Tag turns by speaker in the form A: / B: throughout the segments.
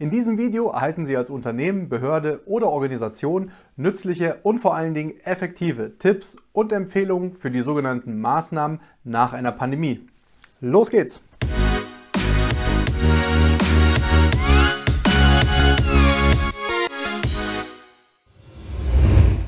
A: in diesem Video erhalten Sie als Unternehmen, Behörde oder Organisation nützliche und vor allen Dingen effektive Tipps und Empfehlungen für die sogenannten Maßnahmen nach einer Pandemie. Los geht's!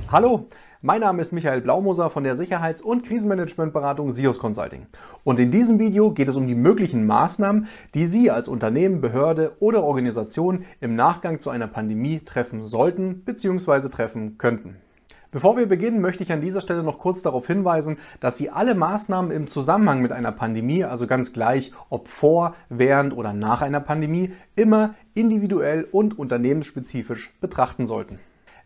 A: Hallo, mein Name ist Michael Blaumoser von der Sicherheits- und Krisenmanagementberatung SIOS Consulting. Und in diesem Video geht es um die möglichen Maßnahmen, die Sie als Unternehmen, Behörde oder Organisation im Nachgang zu einer Pandemie treffen sollten bzw. treffen könnten. Bevor wir beginnen, möchte ich an dieser Stelle noch kurz darauf hinweisen, dass Sie alle Maßnahmen im Zusammenhang mit einer Pandemie, also ganz gleich ob vor, während oder nach einer Pandemie, immer individuell und unternehmensspezifisch betrachten sollten.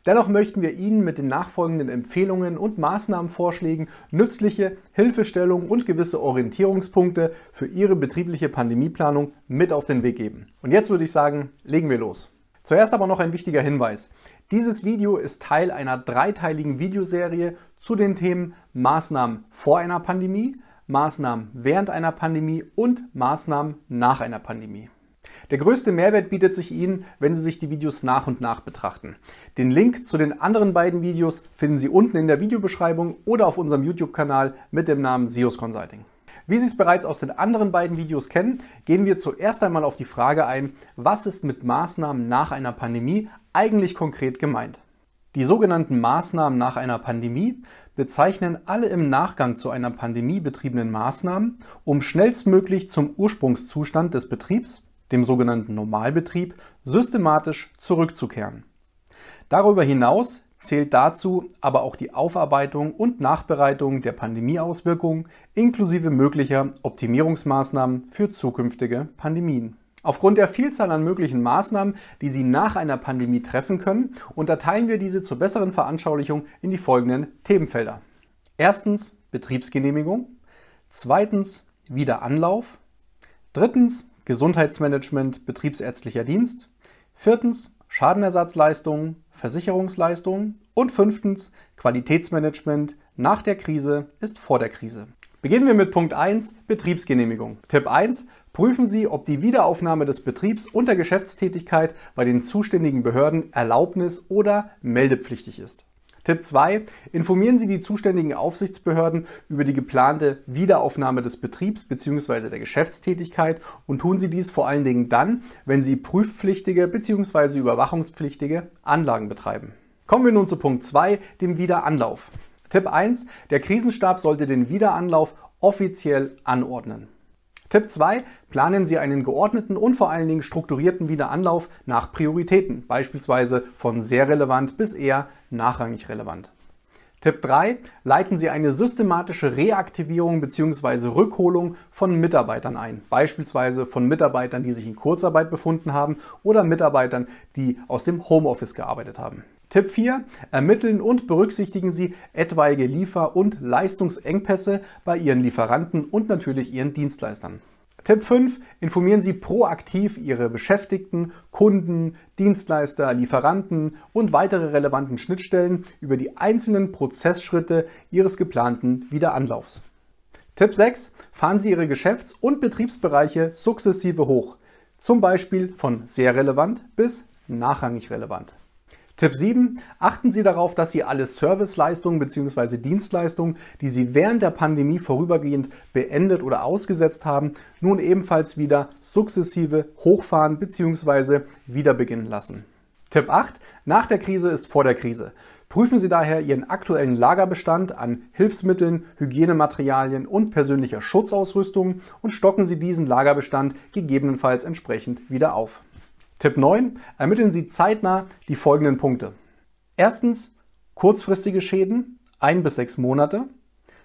A: Dennoch möchten wir Ihnen mit den nachfolgenden Empfehlungen und Maßnahmenvorschlägen nützliche Hilfestellungen und gewisse Orientierungspunkte für Ihre betriebliche Pandemieplanung mit auf den Weg geben. Und jetzt würde ich sagen, legen wir los. Zuerst aber noch ein wichtiger Hinweis. Dieses Video ist Teil einer dreiteiligen Videoserie zu den Themen Maßnahmen vor einer Pandemie, Maßnahmen während einer Pandemie und Maßnahmen nach einer Pandemie. Der größte Mehrwert bietet sich Ihnen, wenn Sie sich die Videos nach und nach betrachten. Den Link zu den anderen beiden Videos finden Sie unten in der Videobeschreibung oder auf unserem YouTube-Kanal mit dem Namen SIOS Consulting. Wie Sie es bereits aus den anderen beiden Videos kennen, gehen wir zuerst einmal auf die Frage ein, was ist mit Maßnahmen nach einer Pandemie eigentlich konkret gemeint? Die sogenannten Maßnahmen nach einer Pandemie bezeichnen alle im Nachgang zu einer Pandemie betriebenen Maßnahmen, um schnellstmöglich zum Ursprungszustand des Betriebs dem sogenannten Normalbetrieb, systematisch zurückzukehren. Darüber hinaus zählt dazu aber auch die Aufarbeitung und Nachbereitung der Pandemieauswirkungen inklusive möglicher Optimierungsmaßnahmen für zukünftige Pandemien. Aufgrund der Vielzahl an möglichen Maßnahmen, die Sie nach einer Pandemie treffen können, unterteilen wir diese zur besseren Veranschaulichung in die folgenden Themenfelder. Erstens Betriebsgenehmigung, zweitens Wiederanlauf, drittens Gesundheitsmanagement, betriebsärztlicher Dienst. Viertens Schadenersatzleistungen, Versicherungsleistungen. Und fünftens Qualitätsmanagement nach der Krise ist vor der Krise. Beginnen wir mit Punkt 1, Betriebsgenehmigung. Tipp 1, prüfen Sie, ob die Wiederaufnahme des Betriebs unter Geschäftstätigkeit bei den zuständigen Behörden erlaubnis- oder meldepflichtig ist. Tipp 2. Informieren Sie die zuständigen Aufsichtsbehörden über die geplante Wiederaufnahme des Betriebs bzw. der Geschäftstätigkeit und tun Sie dies vor allen Dingen dann, wenn Sie prüfpflichtige bzw. überwachungspflichtige Anlagen betreiben. Kommen wir nun zu Punkt 2, dem Wiederanlauf. Tipp 1. Der Krisenstab sollte den Wiederanlauf offiziell anordnen. Tipp 2. Planen Sie einen geordneten und vor allen Dingen strukturierten Wiederanlauf nach Prioritäten, beispielsweise von sehr relevant bis eher nachrangig relevant. Tipp 3. Leiten Sie eine systematische Reaktivierung bzw. Rückholung von Mitarbeitern ein, beispielsweise von Mitarbeitern, die sich in Kurzarbeit befunden haben oder Mitarbeitern, die aus dem Homeoffice gearbeitet haben. Tipp 4. Ermitteln und berücksichtigen Sie etwaige Liefer- und Leistungsengpässe bei Ihren Lieferanten und natürlich Ihren Dienstleistern. Tipp 5. Informieren Sie proaktiv Ihre Beschäftigten, Kunden, Dienstleister, Lieferanten und weitere relevanten Schnittstellen über die einzelnen Prozessschritte Ihres geplanten Wiederanlaufs. Tipp 6. Fahren Sie Ihre Geschäfts- und Betriebsbereiche sukzessive hoch, zum Beispiel von sehr relevant bis nachrangig relevant. Tipp 7. Achten Sie darauf, dass Sie alle Serviceleistungen bzw. Dienstleistungen, die Sie während der Pandemie vorübergehend beendet oder ausgesetzt haben, nun ebenfalls wieder sukzessive hochfahren bzw. wieder beginnen lassen. Tipp 8. Nach der Krise ist vor der Krise. Prüfen Sie daher Ihren aktuellen Lagerbestand an Hilfsmitteln, Hygienematerialien und persönlicher Schutzausrüstung und stocken Sie diesen Lagerbestand gegebenenfalls entsprechend wieder auf. Tipp 9. Ermitteln Sie zeitnah die folgenden Punkte. Erstens kurzfristige Schäden, ein bis sechs Monate.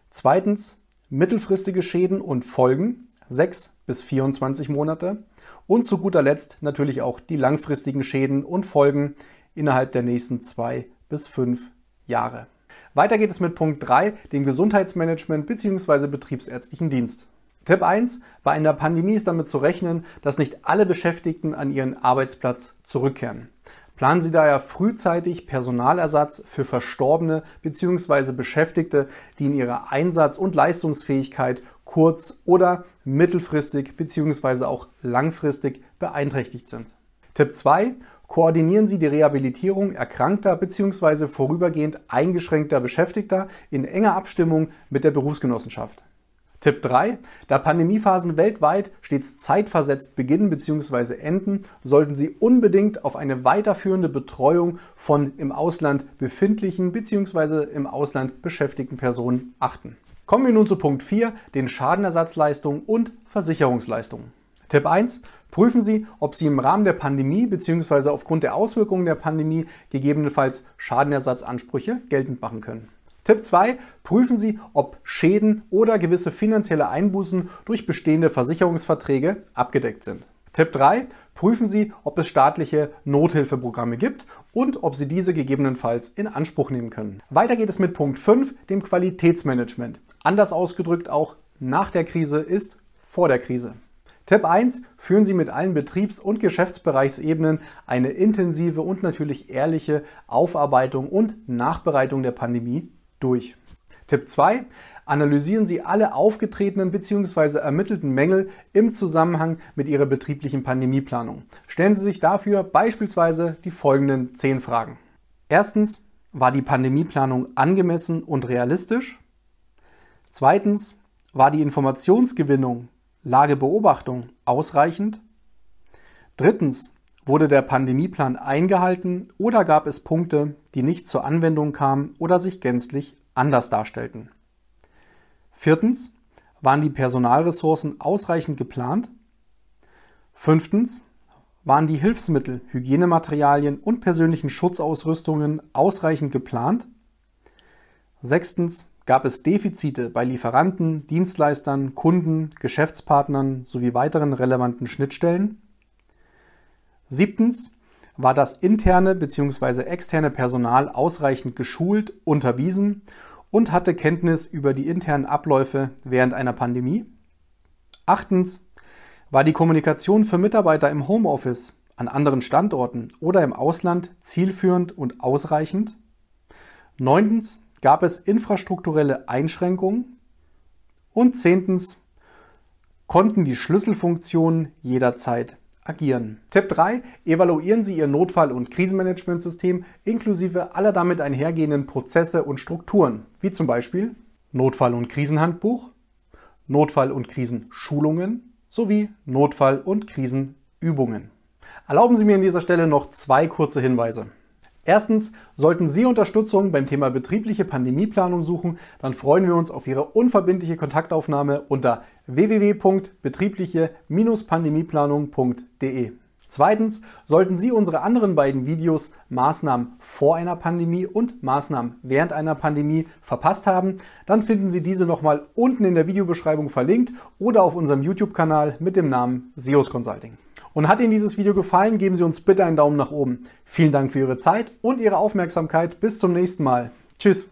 A: Zweitens mittelfristige Schäden und Folgen, sechs bis 24 Monate. Und zu guter Letzt natürlich auch die langfristigen Schäden und Folgen innerhalb der nächsten zwei bis fünf Jahre. Weiter geht es mit Punkt 3, dem Gesundheitsmanagement bzw. betriebsärztlichen Dienst. Tipp 1. Bei einer Pandemie ist damit zu rechnen, dass nicht alle Beschäftigten an ihren Arbeitsplatz zurückkehren. Planen Sie daher frühzeitig Personalersatz für Verstorbene bzw. Beschäftigte, die in ihrer Einsatz- und Leistungsfähigkeit kurz- oder mittelfristig bzw. auch langfristig beeinträchtigt sind. Tipp 2. Koordinieren Sie die Rehabilitierung erkrankter bzw. vorübergehend eingeschränkter Beschäftigter in enger Abstimmung mit der Berufsgenossenschaft. Tipp 3. Da Pandemiephasen weltweit stets zeitversetzt beginnen bzw. enden, sollten Sie unbedingt auf eine weiterführende Betreuung von im Ausland befindlichen bzw. im Ausland beschäftigten Personen achten. Kommen wir nun zu Punkt 4, den Schadenersatzleistungen und Versicherungsleistungen. Tipp 1. Prüfen Sie, ob Sie im Rahmen der Pandemie bzw. aufgrund der Auswirkungen der Pandemie gegebenenfalls Schadenersatzansprüche geltend machen können. Tipp 2. Prüfen Sie, ob Schäden oder gewisse finanzielle Einbußen durch bestehende Versicherungsverträge abgedeckt sind. Tipp 3. Prüfen Sie, ob es staatliche Nothilfeprogramme gibt und ob Sie diese gegebenenfalls in Anspruch nehmen können. Weiter geht es mit Punkt 5, dem Qualitätsmanagement. Anders ausgedrückt auch nach der Krise ist vor der Krise. Tipp 1. Führen Sie mit allen Betriebs- und Geschäftsbereichsebenen eine intensive und natürlich ehrliche Aufarbeitung und Nachbereitung der Pandemie durch. Tipp 2. Analysieren Sie alle aufgetretenen bzw. ermittelten Mängel im Zusammenhang mit Ihrer betrieblichen Pandemieplanung. Stellen Sie sich dafür beispielsweise die folgenden 10 Fragen. Erstens, war die Pandemieplanung angemessen und realistisch? Zweitens, war die Informationsgewinnung, Lagebeobachtung ausreichend? Drittens, Wurde der Pandemieplan eingehalten oder gab es Punkte, die nicht zur Anwendung kamen oder sich gänzlich anders darstellten? Viertens. Waren die Personalressourcen ausreichend geplant? Fünftens. Waren die Hilfsmittel, Hygienematerialien und persönlichen Schutzausrüstungen ausreichend geplant? Sechstens. Gab es Defizite bei Lieferanten, Dienstleistern, Kunden, Geschäftspartnern sowie weiteren relevanten Schnittstellen? Siebtens, war das interne bzw. externe Personal ausreichend geschult, unterwiesen und hatte Kenntnis über die internen Abläufe während einer Pandemie? Achtens, war die Kommunikation für Mitarbeiter im Homeoffice, an anderen Standorten oder im Ausland zielführend und ausreichend? Neuntens, gab es infrastrukturelle Einschränkungen? Und zehntens, konnten die Schlüsselfunktionen jederzeit agieren. Tipp 3. Evaluieren Sie Ihr Notfall- und Krisenmanagementsystem inklusive aller damit einhergehenden Prozesse und Strukturen, wie zum Beispiel Notfall- und Krisenhandbuch, Notfall- und Krisenschulungen sowie Notfall- und Krisenübungen. Erlauben Sie mir an dieser Stelle noch zwei kurze Hinweise. Erstens, sollten Sie Unterstützung beim Thema betriebliche Pandemieplanung suchen, dann freuen wir uns auf Ihre unverbindliche Kontaktaufnahme unter www.betriebliche-pandemieplanung.de. Zweitens, sollten Sie unsere anderen beiden Videos Maßnahmen vor einer Pandemie und Maßnahmen während einer Pandemie verpasst haben, dann finden Sie diese nochmal unten in der Videobeschreibung verlinkt oder auf unserem YouTube-Kanal mit dem Namen SEOS Consulting. Und hat Ihnen dieses Video gefallen, geben Sie uns bitte einen Daumen nach oben. Vielen Dank für Ihre Zeit und Ihre Aufmerksamkeit. Bis zum nächsten Mal. Tschüss.